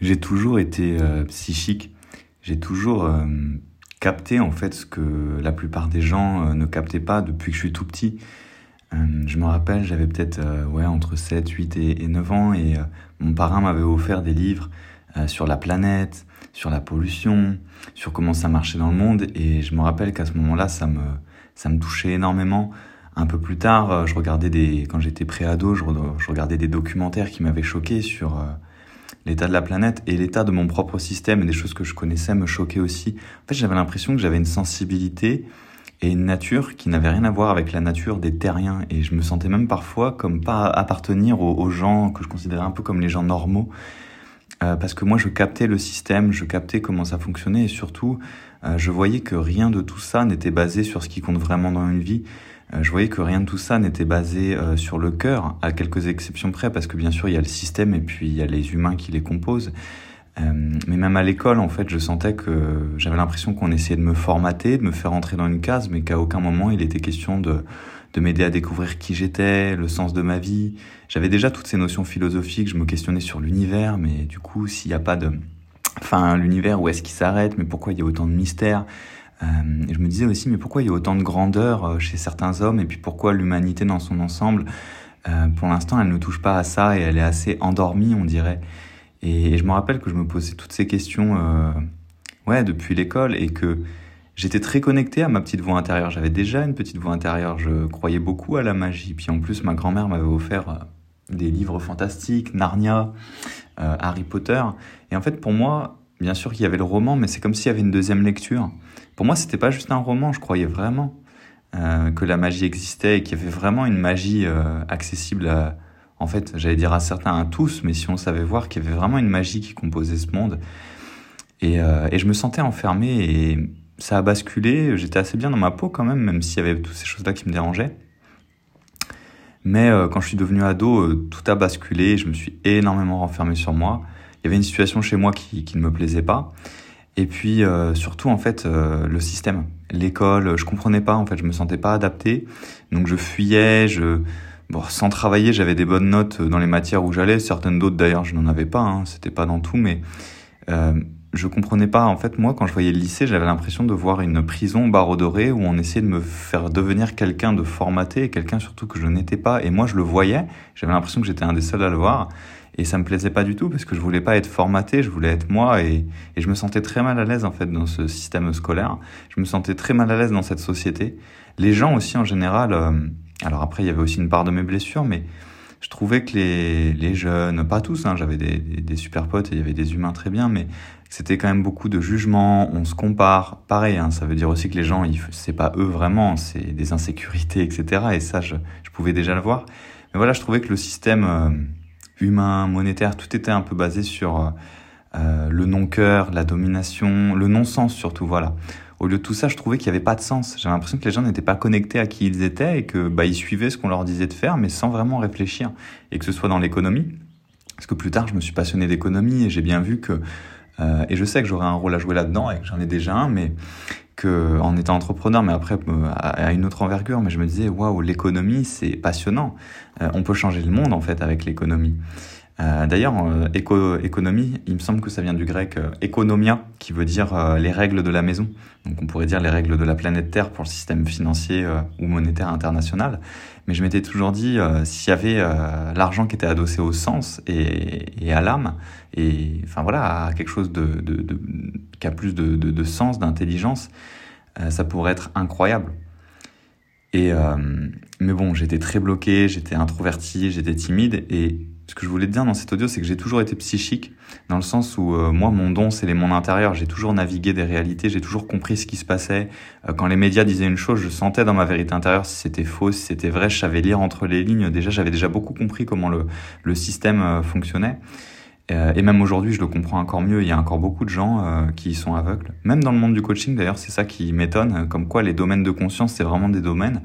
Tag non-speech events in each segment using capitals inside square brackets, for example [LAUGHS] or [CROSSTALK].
J'ai toujours été euh, psychique. J'ai toujours euh, capté en fait ce que la plupart des gens euh, ne captaient pas depuis que je suis tout petit. je me rappelle, j'avais peut-être ouais, entre 7, 8 et, 9 ans et mon parrain m'avait offert des livres sur la planète, sur la pollution, sur comment ça marchait dans le monde et je me rappelle qu'à ce moment-là, ça me, ça me touchait énormément. Un peu plus tard, je regardais des, quand j'étais pré-ado, je, regardais des documentaires qui m'avaient choqué sur l'état de la planète et l'état de mon propre système et des choses que je connaissais me choquaient aussi. En fait, j'avais l'impression que j'avais une sensibilité et une nature qui n'avait rien à voir avec la nature des terriens. Et je me sentais même parfois comme pas appartenir aux, gens que je considérais un peu comme les gens normaux. Euh, parce que moi je captais le système, je captais comment ça fonctionnait et surtout euh, je voyais que rien de tout ça n'était basé sur ce qui compte vraiment dans une vie je voyais que rien de tout ça n'était basé euh, sur le cœur, à quelques exceptions près, parce que bien sûr il y a le système et puis il y a les humains qui les composent. Euh, mais même à l'école, en fait, je sentais que j'avais l'impression qu'on essayait de me formater, de me faire entrer dans une case, mais qu'à aucun moment il était question de m'aider à découvrir qui j'étais, le sens de ma vie. J'avais déjà toutes ces notions philosophiques, je me questionnais sur l'univers, mais du coup, s'il n'y a pas de... Enfin, l'univers, où est-ce qu'il s'arrête, mais pourquoi il y a autant de mystères euh, je me disais aussi, mais pourquoi il y a autant de grandeur euh, chez certains hommes et puis pourquoi l'humanité dans son ensemble, euh, pour l'instant, elle ne touche pas à ça et elle est assez endormie, on dirait. Et, je me rappelle que je me posais toutes ces questions, ouais, depuis l'école et que j'étais très connecté à ma petite voix intérieure. J'avais déjà une petite voix intérieure. Je croyais beaucoup à la magie. Puis en plus, ma grand-mère m'avait offert des livres fantastiques, Narnia, Harry Potter. Et en fait, pour moi, bien sûr qu'il y avait le roman, mais c'est comme s'il y avait une deuxième lecture. Pour moi, c'était pas juste un roman, je croyais vraiment euh, que la magie existait et qu'il y avait vraiment une magie euh, accessible à, en fait, j'allais dire à certains, à tous, mais si on savait voir qu'il y avait vraiment une magie qui composait ce monde. Et, euh, et je me sentais enfermé et ça a basculé, j'étais assez bien dans ma peau quand même, même s'il y avait toutes ces choses-là qui me dérangeaient. Mais quand je suis devenu ado, tout a basculé, je me suis énormément renfermé sur moi. Il y avait une situation chez moi qui, ne me plaisait pas. Et puis euh, surtout en fait euh, le système, l'école, je comprenais pas en fait, je me sentais pas adapté, donc je fuyais, je bon sans travailler j'avais des bonnes notes dans les matières où j'allais, certaines d'autres d'ailleurs je n'en avais pas, hein, c'était pas dans tout, mais euh, je comprenais pas. En fait moi quand je voyais le lycée j'avais l'impression de voir une prison barreau doré où on essayait de me faire devenir quelqu'un de formaté, quelqu'un surtout que je n'étais pas, et moi je le voyais, j'avais l'impression que j'étais un des seuls à le voir. Et ça me plaisait pas du tout parce que je voulais pas être formaté, je voulais être moi et, et je me sentais très mal à l'aise en fait dans ce système scolaire. Je me sentais très mal à l'aise dans cette société. Les gens aussi en général, euh, alors après il y avait aussi une part de mes blessures, mais je trouvais que les, les jeunes, pas tous, hein, j'avais des, des, super potes et il y avait des humains très bien, mais c'était quand même beaucoup de jugement, on se compare. Pareil, hein, ça veut dire aussi que les gens, c'est pas eux vraiment, c'est des insécurités, etc. Et ça, je, je, pouvais déjà le voir. Mais voilà, je trouvais que le système... Euh, humain, monétaire, tout était un peu basé sur euh, le non-cœur, la domination, le non-sens surtout, voilà. Au lieu de tout ça, je trouvais qu'il n'y avait pas de sens. J'avais l'impression que les gens n'étaient pas connectés à qui ils étaient et que bah, ils suivaient ce qu'on leur disait de faire, mais sans vraiment réfléchir. Et que ce soit dans l'économie, parce que plus tard, je me suis passionné d'économie et j'ai bien vu que, euh, et je sais que j'aurais un rôle à jouer là-dedans et que j'en ai déjà un, mais que en étant entrepreneur, mais après euh, à une autre envergure. Mais je me disais, waouh, l'économie, c'est passionnant. Euh, on peut changer le monde en fait avec l'économie. Euh, D'ailleurs, euh, éco économie, il me semble que ça vient du grec euh, economia, qui veut dire les règles de la maison. Donc on pourrait dire les règles de la planète Terre pour le système financier ou monétaire international. Mais je m'étais toujours dit, s'il y avait l'argent qui était adossé au sens et, et à l'âme, et enfin voilà, à quelque chose de, de, de qui a plus de, de sens, d'intelligence, ça pourrait être incroyable. Et mais bon, j'étais très bloqué, j'étais introverti, j'étais timide. Et ce que je voulais te dire dans cet audio, c'est que j'ai toujours été psychique, dans le sens où euh, moi, mon don, c'est les mondes intérieurs. J'ai toujours navigué des réalités, j'ai toujours compris ce qui se passait. Euh, quand les médias disaient une chose, je sentais dans ma vérité intérieure si c'était faux, si c'était vrai. Je savais lire entre les lignes. Déjà, j'avais déjà beaucoup compris comment le, système euh, fonctionnait. Et même aujourd'hui, je le comprends encore mieux. Il y a encore beaucoup de gens qui y sont aveugles. Même dans le monde du coaching, d'ailleurs, c'est ça qui m'étonne. Comme quoi, les domaines de conscience, c'est vraiment des domaines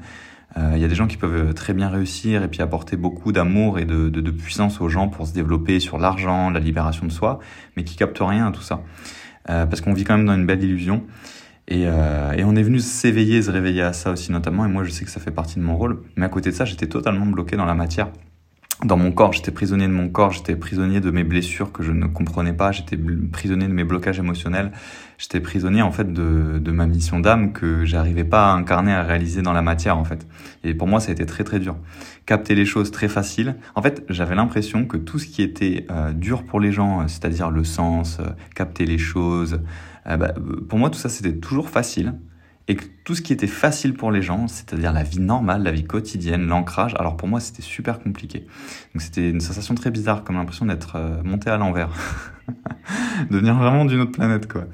euh, il y a des gens qui peuvent très bien réussir et puis apporter beaucoup d'amour et de, puissance aux gens pour se développer sur l'argent, la libération de soi, mais qui captent rien à tout ça. Euh, parce qu'on vit quand même dans une belle illusion. Et, euh, et on est venu s'éveiller, se réveiller à ça aussi notamment. Et moi, je sais que ça fait partie de mon rôle. Mais à côté de ça, j'étais totalement bloqué dans la matière. Dans mon corps, j'étais prisonnier de mon corps, j'étais prisonnier de mes blessures que je ne comprenais pas, j'étais prisonnier de mes blocages émotionnels, j'étais prisonnier en fait de, de ma mission d'âme que j'arrivais pas à incarner, à réaliser dans la matière en fait. Et pour moi, ça a été très très dur. Capter les choses très facile. En fait, j'avais l'impression que tout ce qui était euh, dur pour les gens, c'est-à-dire le sens, euh, capter les choses, euh, bah, pour moi tout ça c'était toujours facile et que tout ce qui était facile pour les gens, c'est-à-dire la vie normale, la vie quotidienne, l'ancrage, alors pour moi c'était super compliqué. Donc c'était une sensation très bizarre, comme l'impression d'être euh, monté à l'envers, [LAUGHS] de venir vraiment d'une autre planète quoi.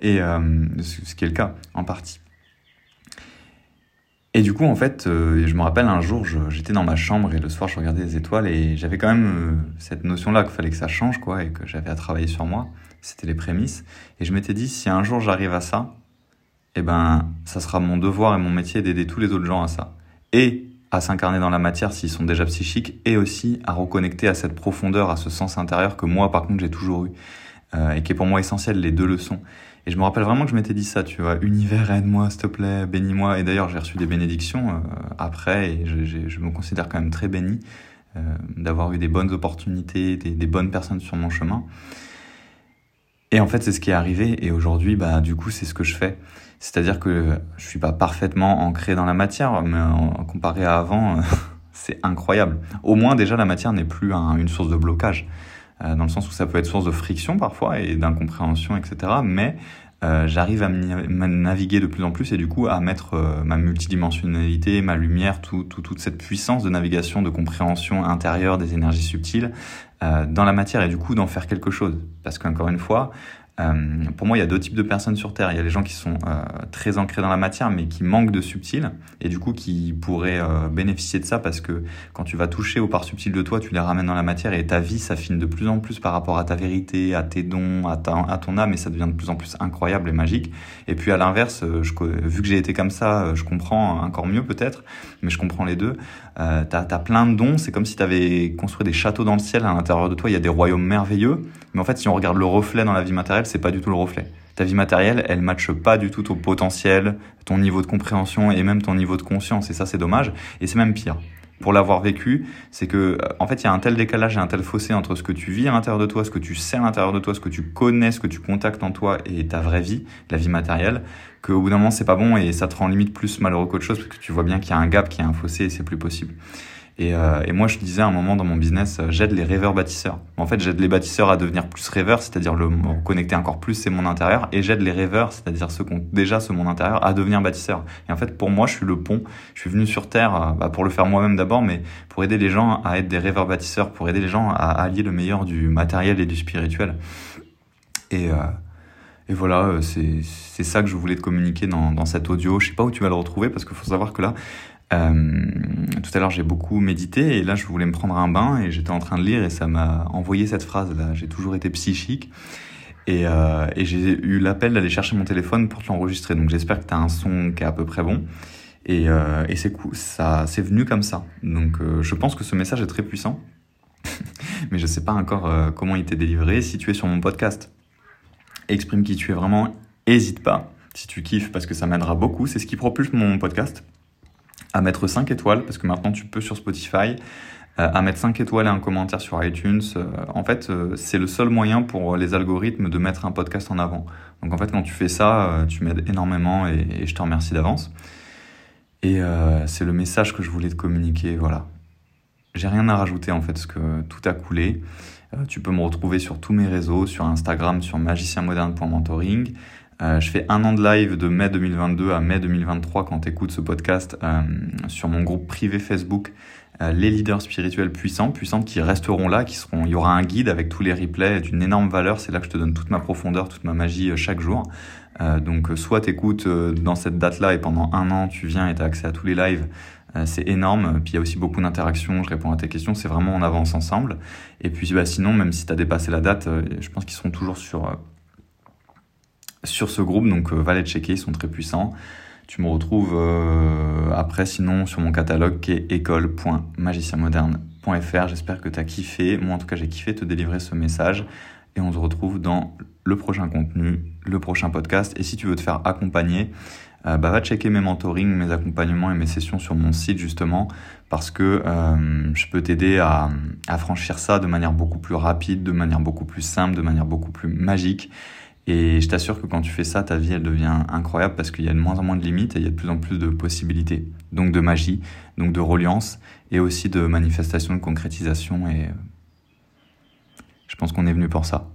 Et euh, ce qui est le cas en partie. Et du coup, en fait, euh, je me rappelle un jour, j'étais dans ma chambre et le soir, je regardais les étoiles et j'avais quand même cette notion-là qu'il fallait que ça change, quoi, et que j'avais à travailler sur moi. C'était les prémices. Et je m'étais dit, si un jour j'arrive à ça, eh ben, ça sera mon devoir et mon métier d'aider tous les autres gens à ça. Et à s'incarner dans la matière s'ils sont déjà psychiques, et aussi à reconnecter à cette profondeur, à ce sens intérieur que moi, par contre, j'ai toujours eu, euh, et qui est pour moi essentiel, les deux leçons. Et je me rappelle vraiment que je m'étais dit ça, tu vois, univers, aide-moi, s'il te plaît, bénis-moi. Et d'ailleurs, j'ai reçu des bénédictions euh, après, et je, me considère quand même très béni euh, d'avoir eu des bonnes opportunités, des bonnes personnes sur mon chemin. Et en fait, c'est ce qui est arrivé. Et aujourd'hui, bah, du coup, c'est ce que je fais. C'est-à-dire que je suis pas parfaitement ancré dans la matière, mais comparé à avant, [LAUGHS] c'est incroyable. Au moins déjà la matière n'est plus une source de blocage, euh, dans le sens où ça peut être source de friction parfois et d'incompréhension, etc. Mais euh, j'arrive à naviguer de plus en plus et du coup à mettre euh, ma multidimensionnalité, ma lumière, tout, toute cette puissance de navigation, de compréhension intérieure des énergies subtiles dans la matière et du coup d'en faire quelque chose. Parce qu'encore une fois, euh, pour moi, il y a deux types de personnes sur Terre. Il y a les gens qui sont euh, très ancrés dans la matière, mais qui manquent de subtil, et du coup qui pourraient euh, bénéficier de ça parce que quand tu vas toucher aux parts subtiles de toi, tu les ramènes dans la matière et ta vie s'affine de plus en plus par rapport à ta vérité, à tes dons, à, ton âme, et ça devient de plus en plus incroyable et magique. Et puis à l'inverse, vu que j'ai été comme ça, je comprends encore mieux peut-être, mais je comprends les deux. Euh, t'as as plein de dons, c'est comme si t'avais construit des châteaux dans le ciel à l'intérieur de toi. Il y a des royaumes merveilleux, mais en fait, si on regarde le reflet dans la vie matérielle, c'est pas du tout le reflet. Ta vie matérielle, elle matche pas du tout ton potentiel, ton niveau de compréhension et même ton niveau de conscience. Et ça, c'est dommage. Et c'est même pire pour l'avoir vécu, c'est que euh, en fait il y a un tel décalage et un tel fossé entre ce que tu vis à l'intérieur de toi, ce que tu sais à l'intérieur de toi, ce que tu connais, ce que tu contactes en toi et ta vraie vie, la vie matérielle, qu'au bout d'un moment c'est pas bon et ça te rend limite plus malheureux qu'autre chose parce que tu vois bien qu'il y a un gap, qu'il y a un fossé et c'est plus possible. Et, euh, et, moi, je disais à un moment dans mon business, euh, j'aide les rêveurs bâtisseurs. En fait, j'aide les bâtisseurs à devenir plus rêveurs, c'est-à-dire le connecter encore plus c'est mon intérieur, et j'aide les rêveurs, c'est-à-dire ceux qui ont déjà ce monde intérieur, à devenir bâtisseurs. Et en fait, pour moi, je suis le pont. Je suis venu sur Terre euh, bah, pour le faire moi-même d'abord, mais pour aider les gens à être des rêveurs bâtisseurs, pour aider les gens à allier le meilleur du matériel et du spirituel. Et, euh, et voilà, c'est ça que je voulais te communiquer dans, dans cet audio. Je sais pas où tu vas le retrouver parce qu'il faut savoir que là, euh, tout à l'heure, j'ai beaucoup médité et là, je voulais me prendre un bain et j'étais en train de lire et ça m'a envoyé cette phrase-là. J'ai toujours été psychique et, euh, j'ai eu l'appel d'aller chercher mon téléphone pour te l'enregistrer. Donc, j'espère que tu as un son qui est à peu près bon. Et, euh, c'est cool, ça, c'est venu comme ça. Donc, je pense que ce message est très puissant, [LAUGHS] mais je sais pas encore comment il t'est délivré. Si tu es sur mon podcast, exprime qui tu es vraiment. Hésite pas si tu kiffes parce que ça m'aidera beaucoup. C'est ce qui propulse mon podcast à mettre 5 étoiles, parce que maintenant tu peux sur Spotify, euh, à mettre 5 étoiles et un commentaire sur iTunes. Euh, en fait, euh, c'est le seul moyen pour les algorithmes de mettre un podcast en avant. Donc en fait, quand tu fais ça, tu m'aides énormément et, je te remercie d'avance. Et c'est le message que je voulais te communiquer. Voilà. J'ai rien à rajouter en fait, parce que tout a coulé. tu peux me retrouver sur tous mes réseaux, sur Instagram, sur magicienmoderne.mentoring. Euh, je fais un an de live de mai 2022 à mai 2023 quand tu écoutes ce podcast euh, sur mon groupe privé Facebook euh, les leaders spirituels puissants, puissantes qui resteront là, qui seront. Il y aura un guide avec tous les replays d'une énorme valeur. C'est là que je te donne toute ma profondeur, toute ma magie chaque jour. donc, soit t'écoutes dans cette date-là et pendant un an tu viens et t'as accès à tous les lives. c'est énorme. Puis il y a aussi beaucoup d'interactions. Je réponds à tes questions. C'est vraiment on avance ensemble. Et puis, bah, sinon, même si t'as dépassé la date, je pense qu'ils seront toujours sur sur ce groupe, donc euh, va les checker, ils sont très puissants. Tu me retrouves euh, après sinon sur mon catalogue qui est école.magicienmoderne.fr. J'espère que tu as kiffé. Moi en tout cas j'ai kiffé te délivrer ce message. Et on se retrouve dans le prochain contenu, le prochain podcast. Et si tu veux te faire accompagner, bah, va checker mes mentorings, mes accompagnements et mes sessions sur mon site justement parce que je peux t'aider à franchir ça de manière beaucoup plus rapide, de manière beaucoup plus simple, de manière beaucoup plus magique. Et je t'assure que quand tu fais ça, ta vie, elle devient incroyable parce qu'il y a de moins en moins de limites et il y a de plus en plus de possibilités. Donc de magie, donc de reliance et aussi de manifestation, de concrétisation. Et je pense qu'on est venu pour ça.